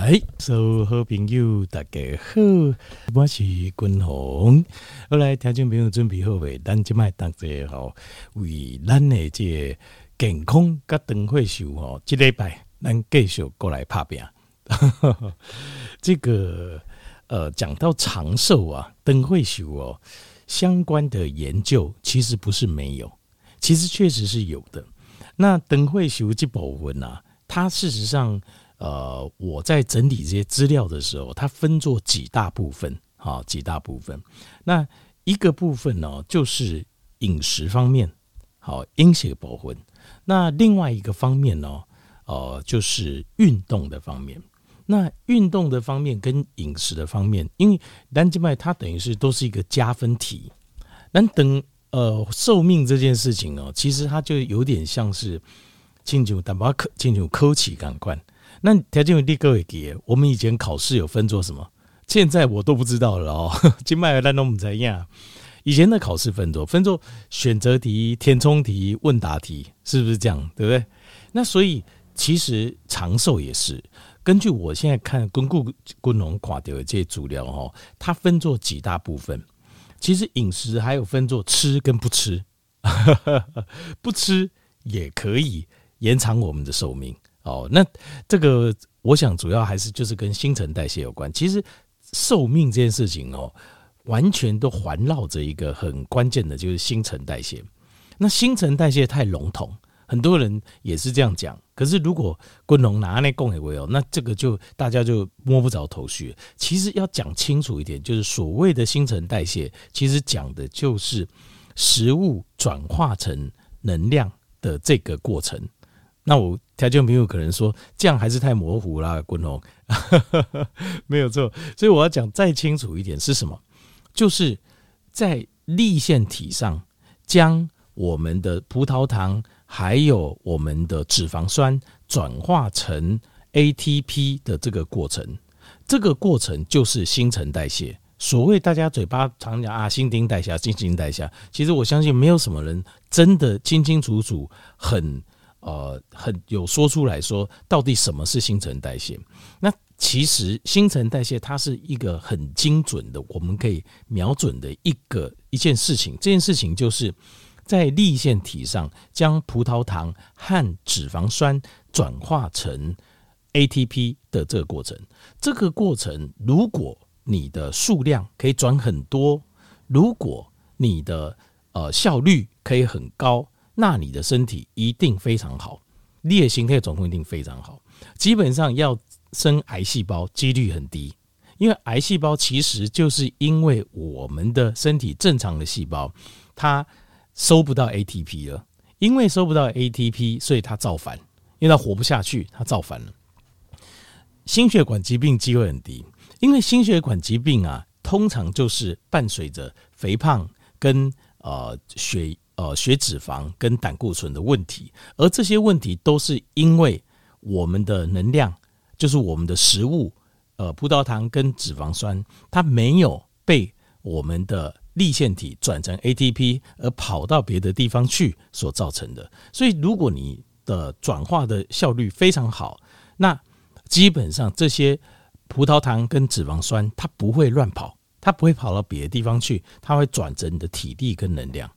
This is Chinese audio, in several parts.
来，所有好朋友大家好，我是君宏。后来听众朋友准备好未？咱即卖当者吼，为咱的这个健康甲灯会秀吼，这礼拜咱继续过来拍拼。这个呃，讲到长寿啊，灯会秀哦，相关的研究其实不是没有，其实确实是有的。那灯会秀这部分啊，它事实上。呃，我在整理这些资料的时候，它分作几大部分，好，几大部分。那一个部分呢，就是饮食方面，好，阴血保魂。那另外一个方面呢，呃，就是运动的方面。那运动的方面跟饮食的方面，因为单静脉它等于是都是一个加分题。那等呃寿命这件事情哦，其实它就有点像是进入蛋白科进入科期感官。那条件有第各位给，我们以前考试有分做什么？现在我都不知道了哦。今麦尔兰都不怎样。以前的考试分做分做选择题、填充题、问答题，是不是这样？对不对？那所以其实长寿也是根据我现在看巩固功能垮掉的这些资料哈，它分做几大部分。其实饮食还有分做吃跟不吃，不吃也可以延长我们的寿命。哦，那这个我想主要还是就是跟新陈代谢有关。其实寿命这件事情哦，完全都环绕着一个很关键的，就是新陈代谢。那新陈代谢太笼统，很多人也是这样讲。可是如果昆龙拿那供给为哦，那这个就大家就摸不着头绪。其实要讲清楚一点，就是所谓的新陈代谢，其实讲的就是食物转化成能量的这个过程。那我他就没有可能说，这样还是太模糊了，滚龙，没有错。所以我要讲再清楚一点是什么？就是在粒线体上将我们的葡萄糖还有我们的脂肪酸转化成 ATP 的这个过程，这个过程就是新陈代谢。所谓大家嘴巴常讲啊，新陈代谢，新陈代谢，其实我相信没有什么人真的清清楚楚很。呃，很有说出来说，到底什么是新陈代谢？那其实新陈代谢它是一个很精准的，我们可以瞄准的一个一件事情。这件事情就是在粒线体上将葡萄糖和脂肪酸转化成 ATP 的这个过程。这个过程，如果你的数量可以转很多，如果你的呃效率可以很高。那你的身体一定非常好，你的形态状况一定非常好。基本上要生癌细胞几率很低，因为癌细胞其实就是因为我们的身体正常的细胞它收不到 ATP 了，因为收不到 ATP，所以它造反，因为它活不下去，它造反了。心血管疾病机会很低，因为心血管疾病啊，通常就是伴随着肥胖跟呃血。呃，血脂肪跟胆固醇的问题，而这些问题都是因为我们的能量，就是我们的食物，呃，葡萄糖跟脂肪酸，它没有被我们的粒线体转成 ATP，而跑到别的地方去所造成的。所以，如果你的转化的效率非常好，那基本上这些葡萄糖跟脂肪酸，它不会乱跑，它不会跑到别的地方去，它会转成你的体力跟能量。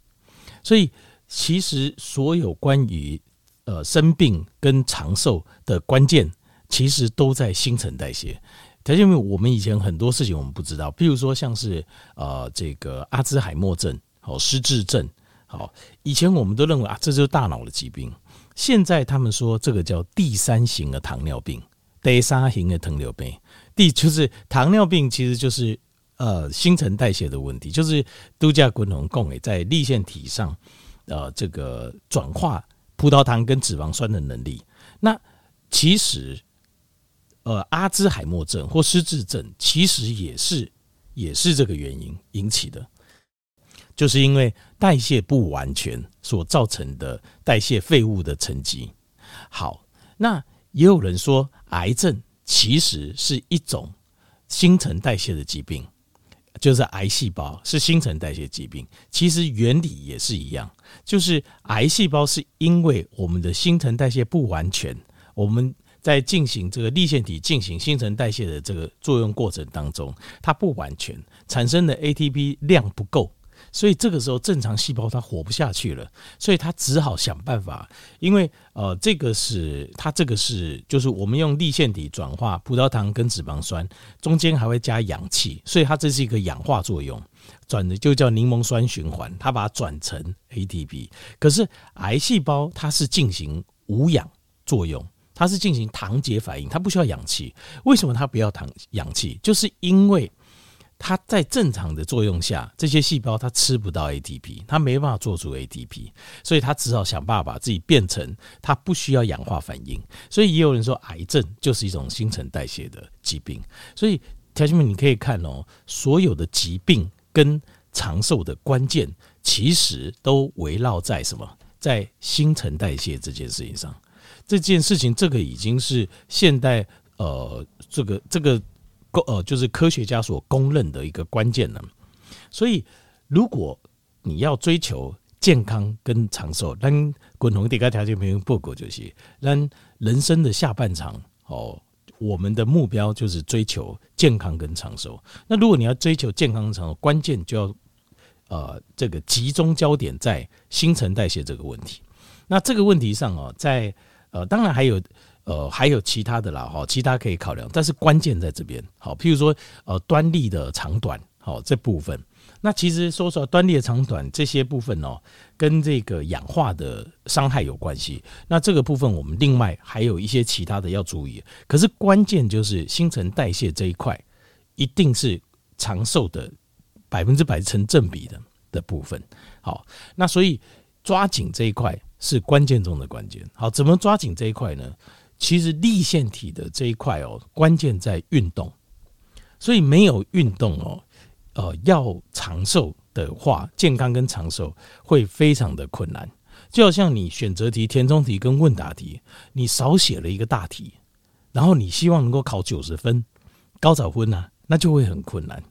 所以，其实所有关于呃生病跟长寿的关键，其实都在新陈代谢。条件因为我们以前很多事情我们不知道，譬如说像是呃这个阿兹海默症、好失智症，好以前我们都认为啊这就是大脑的疾病，现在他们说这个叫第三型的糖尿病，第三型的糖尿病，第就是糖尿病其实就是。呃，新陈代谢的问题就是度假滚龙共诶，在粒线体上，呃，这个转化葡萄糖跟脂肪酸的能力。那其实，呃，阿兹海默症或失智症其实也是也是这个原因引起的，就是因为代谢不完全所造成的代谢废物的沉积。好，那也有人说，癌症其实是一种新陈代谢的疾病。就是癌细胞是新陈代谢疾病，其实原理也是一样，就是癌细胞是因为我们的新陈代谢不完全，我们在进行这个粒线体进行新陈代谢的这个作用过程当中，它不完全产生的 ATP 量不够。所以这个时候，正常细胞它活不下去了，所以它只好想办法。因为呃，这个是它这个是就是我们用粒线体转化葡萄糖跟脂肪酸，中间还会加氧气，所以它这是一个氧化作用，转的就叫柠檬酸循环，它把它转成 ATP。可是癌细胞它是进行无氧作用，它是进行糖解反应，它不需要氧气。为什么它不要糖氧气？就是因为。它在正常的作用下，这些细胞它吃不到 ATP，它没办法做出 ATP，所以它只好想办法把自己变成它不需要氧化反应。所以也有人说，癌症就是一种新陈代谢的疾病。所以条件们，你可以看哦，所有的疾病跟长寿的关键，其实都围绕在什么？在新陈代谢这件事情上。这件事情，这个已经是现代呃，这个这个。呃，就是科学家所公认的一个关键呢。所以，如果你要追求健康跟长寿，那滚红地盖条件没有报告就是，那人生的下半场哦，我们的目标就是追求健康跟长寿。那如果你要追求健康长寿，关键就要呃，这个集中焦点在新陈代谢这个问题。那这个问题上哦，在呃，当然还有。呃，还有其他的啦，哈，其他可以考量，但是关键在这边，好，譬如说，呃，端粒的长短，好，这部分，那其实说说端粒的长短这些部分哦，跟这个氧化的伤害有关系。那这个部分我们另外还有一些其他的要注意，可是关键就是新陈代谢这一块，一定是长寿的百分之百成正比的的部分。好，那所以抓紧这一块是关键中的关键。好，怎么抓紧这一块呢？其实粒腺体的这一块哦，关键在运动，所以没有运动哦，呃，要长寿的话，健康跟长寿会非常的困难。就好像你选择题、填充题跟问答题，你少写了一个大题，然后你希望能够考九十分，高早分啊，那就会很困难。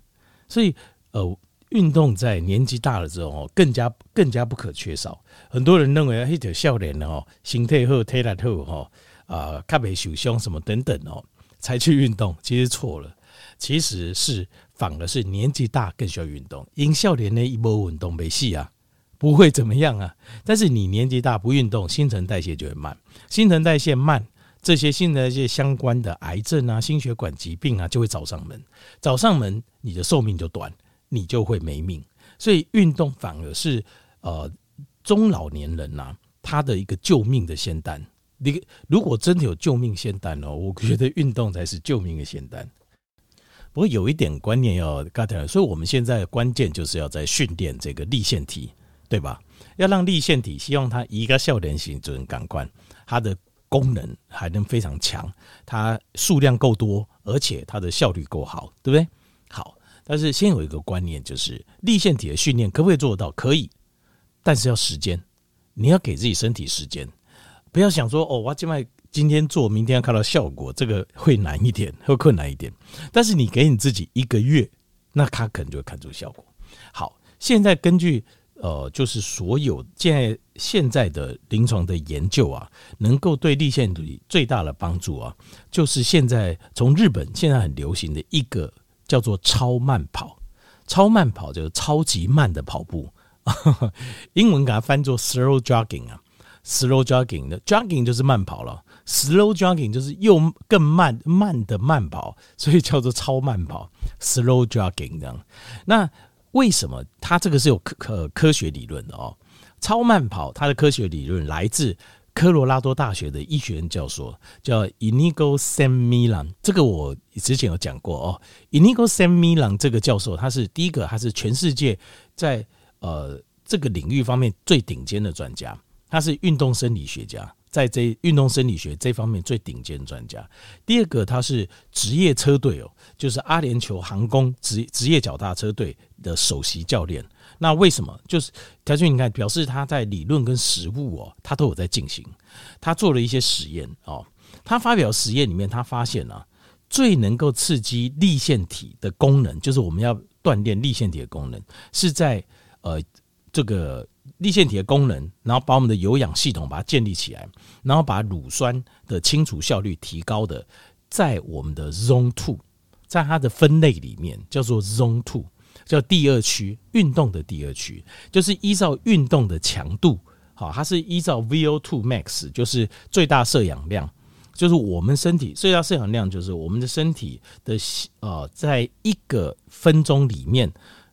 所以，呃，运动在年纪大了之后哦，更加更加不可缺少。很多人认为一条少年哦，心态好，体力好哈。啊，卡北受伤什么等等哦，才去运动，其实错了，其实是反而是年纪大更需要运动。因少年呢一波运动没戏啊，不会怎么样啊。但是你年纪大不运动，新陈代谢就会慢，新陈代谢慢，这些新陈代谢相关的癌症啊、心血管疾病啊就会找上门，找上门，你的寿命就短，你就会没命。所以运动反而是呃中老年人呐、啊，他的一个救命的仙丹。你如果真的有救命仙丹哦，我觉得运动才是救命的仙丹。不过有一点观念要告诉大家，所以我们现在关键就是要在训练这个立腺体，对吧？要让立腺体，希望它一个笑脸型准感官，它的功能还能非常强，它数量够多，而且它的效率够好，对不对？好，但是先有一个观念，就是立腺体的训练可不可以做得到？可以，但是要时间，你要给自己身体时间。不要想说哦，我今麦今天做，明天要看到效果，这个会难一点，会困难一点。但是你给你自己一个月，那他可能就会看出效果。好，现在根据呃，就是所有现在现在的临床的研究啊，能够对立线体最大的帮助啊，就是现在从日本现在很流行的一个叫做超慢跑，超慢跑就是超级慢的跑步，英文给它翻作 slow jogging 啊。Slow jogging 的 jogging 就是慢跑了，slow jogging 就是又更慢慢的慢跑，所以叫做超慢跑。Slow jogging 这样，那为什么它这个是有科科科学理论的哦？超慢跑它的科学理论来自科罗拉多大学的医学院教授，叫 Inigo San Milan。这个我之前有讲过哦。Inigo San Milan 这个教授，他是第一个，他是全世界在呃这个领域方面最顶尖的专家。他是运动生理学家，在这运动生理学这方面最顶尖专家。第二个，他是职业车队哦，就是阿联酋航空职职业脚踏车队的首席教练。那为什么？就是条件你看，表示他在理论跟实务哦，他都有在进行。他做了一些实验哦，他发表实验里面，他发现啊，最能够刺激立腺体的功能，就是我们要锻炼立腺体的功能，是在呃。这个粒线体的功能，然后把我们的有氧系统把它建立起来，然后把乳酸的清除效率提高的，在我们的 Zone Two，在它的分类里面叫做 Zone Two，叫第二区运动的第二区，就是依照运动的强度，好，它是依照 VO2 max，就是最大摄氧量。就是我们身体最大摄氧量，就是我们的身体的呃，在一个分钟里面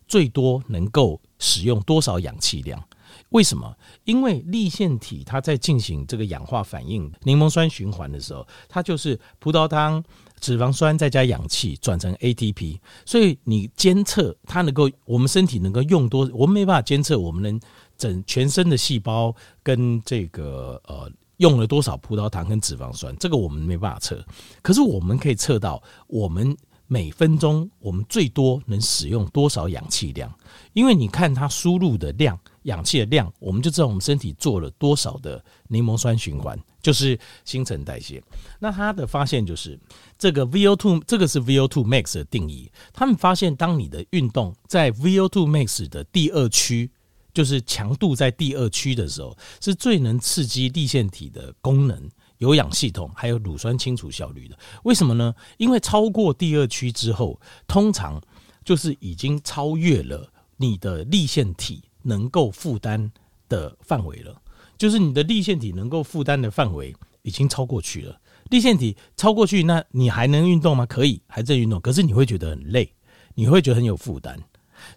最多能够使用多少氧气量？为什么？因为粒线体它在进行这个氧化反应、柠檬酸循环的时候，它就是葡萄糖、脂肪酸再加氧气转成 ATP，所以你监测它能够，我们身体能够用多，我们没办法监测我们能整全身的细胞跟这个呃。用了多少葡萄糖跟脂肪酸，这个我们没办法测。可是我们可以测到，我们每分钟我们最多能使用多少氧气量？因为你看它输入的量，氧气的量，我们就知道我们身体做了多少的柠檬酸循环，就是新陈代谢。那他的发现就是，这个 VO2，这个是 VO2 max 的定义。他们发现，当你的运动在 VO2 max 的第二区。就是强度在第二区的时候，是最能刺激粒线体的功能、有氧系统还有乳酸清除效率的。为什么呢？因为超过第二区之后，通常就是已经超越了你的立腺体能够负担的范围了。就是你的立腺体能够负担的范围已经超过去了。立腺体超过去，那你还能运动吗？可以，还在运动，可是你会觉得很累，你会觉得很有负担，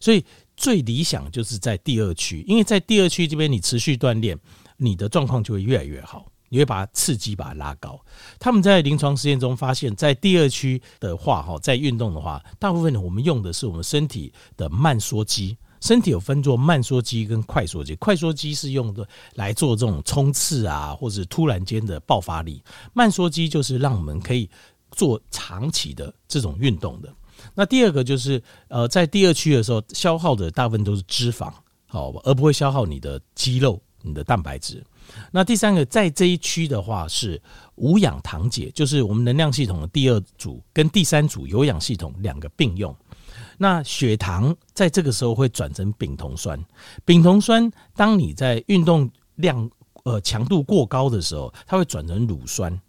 所以。最理想就是在第二区，因为在第二区这边，你持续锻炼，你的状况就会越来越好，你会把它刺激，把它拉高。他们在临床实验中发现，在第二区的话，哈，在运动的话，大部分我们用的是我们身体的慢缩肌。身体有分作慢缩肌跟快缩肌，快缩肌是用的来做这种冲刺啊，或者突然间的爆发力。慢缩肌就是让我们可以做长期的这种运动的。那第二个就是，呃，在第二区的时候，消耗的大部分都是脂肪，好，而不会消耗你的肌肉、你的蛋白质。那第三个，在这一区的话是无氧糖解，就是我们能量系统的第二组跟第三组有氧系统两个并用。那血糖在这个时候会转成丙酮酸，丙酮酸当你在运动量呃强度过高的时候，它会转成乳酸。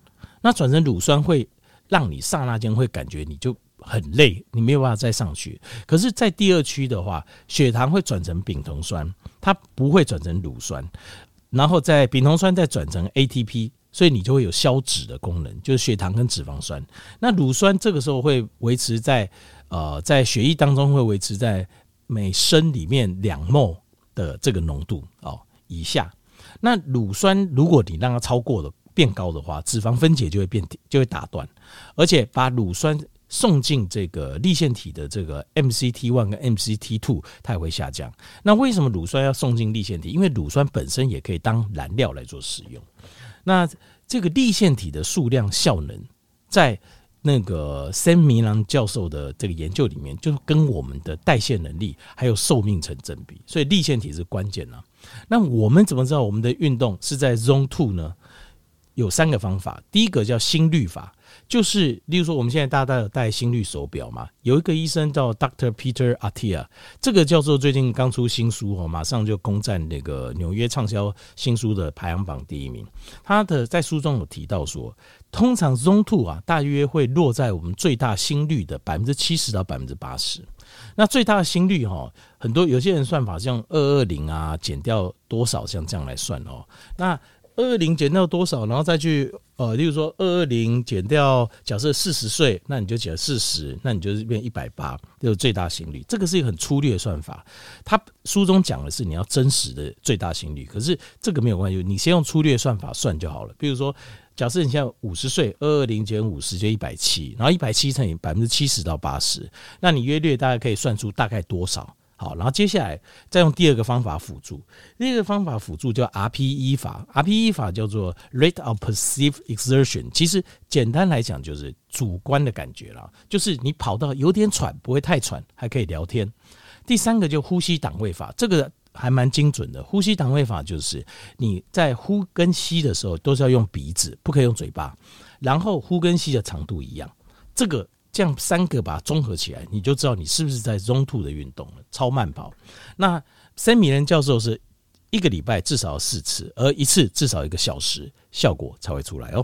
那转成乳酸会让你刹那间会感觉你就。很累，你没有办法再上去。可是，在第二区的话，血糖会转成丙酮酸，它不会转成乳酸。然后，在丙酮酸再转成 ATP，所以你就会有消脂的功能，就是血糖跟脂肪酸。那乳酸这个时候会维持在呃，在血液当中会维持在每升里面两 mol 的这个浓度哦以下。那乳酸如果你让它超过了变高的话，脂肪分解就会变就会打断，而且把乳酸。送进这个粒线体的这个 MCT one 跟 MCT two，它也会下降。那为什么乳酸要送进粒线体？因为乳酸本身也可以当燃料来做使用。那这个粒线体的数量效能，在那个 Sam 米兰教授的这个研究里面，就跟我们的代谢能力还有寿命成正比。所以粒线体是关键啊。那我们怎么知道我们的运动是在 Zone two 呢？有三个方法，第一个叫心率法。就是，例如说，我们现在大家都有戴心率手表嘛？有一个医生叫 Doctor Peter Attia，这个教授最近刚出新书哦，马上就攻占那个纽约畅销新书的排行榜第一名。他的在书中有提到说，通常 Zone Two 啊，大约会落在我们最大心率的百分之七十到百分之八十。那最大的心率哈，很多有些人算法像二二零啊，减掉多少像这样来算哦。那二二零减掉多少，然后再去呃，例如说二二零减掉，假设四十岁，那你就减四十，那你就是变一百八，就是最大心率。这个是一个很粗略的算法。他书中讲的是你要真实的最大心率，可是这个没有关系，你先用粗略算法算就好了。比如说，假设你现在五十岁，二二零减五十就一百七，然后一百七乘以百分之七十到八十，那你约略大概可以算出大概多少。好，然后接下来再用第二个方法辅助，第二个方法辅助叫 RPE 法，RPE 法叫做 Rate of Perceived Exertion。其实简单来讲就是主观的感觉啦，就是你跑到有点喘，不会太喘，还可以聊天。第三个就呼吸档位法，这个还蛮精准的。呼吸档位法就是你在呼跟吸的时候都是要用鼻子，不可以用嘴巴，然后呼跟吸的长度一样，这个。这样三个把它综合起来，你就知道你是不是在中度的运动了，超慢跑。那森米人教授是一个礼拜至少四次，而一次至少一个小时，效果才会出来哦。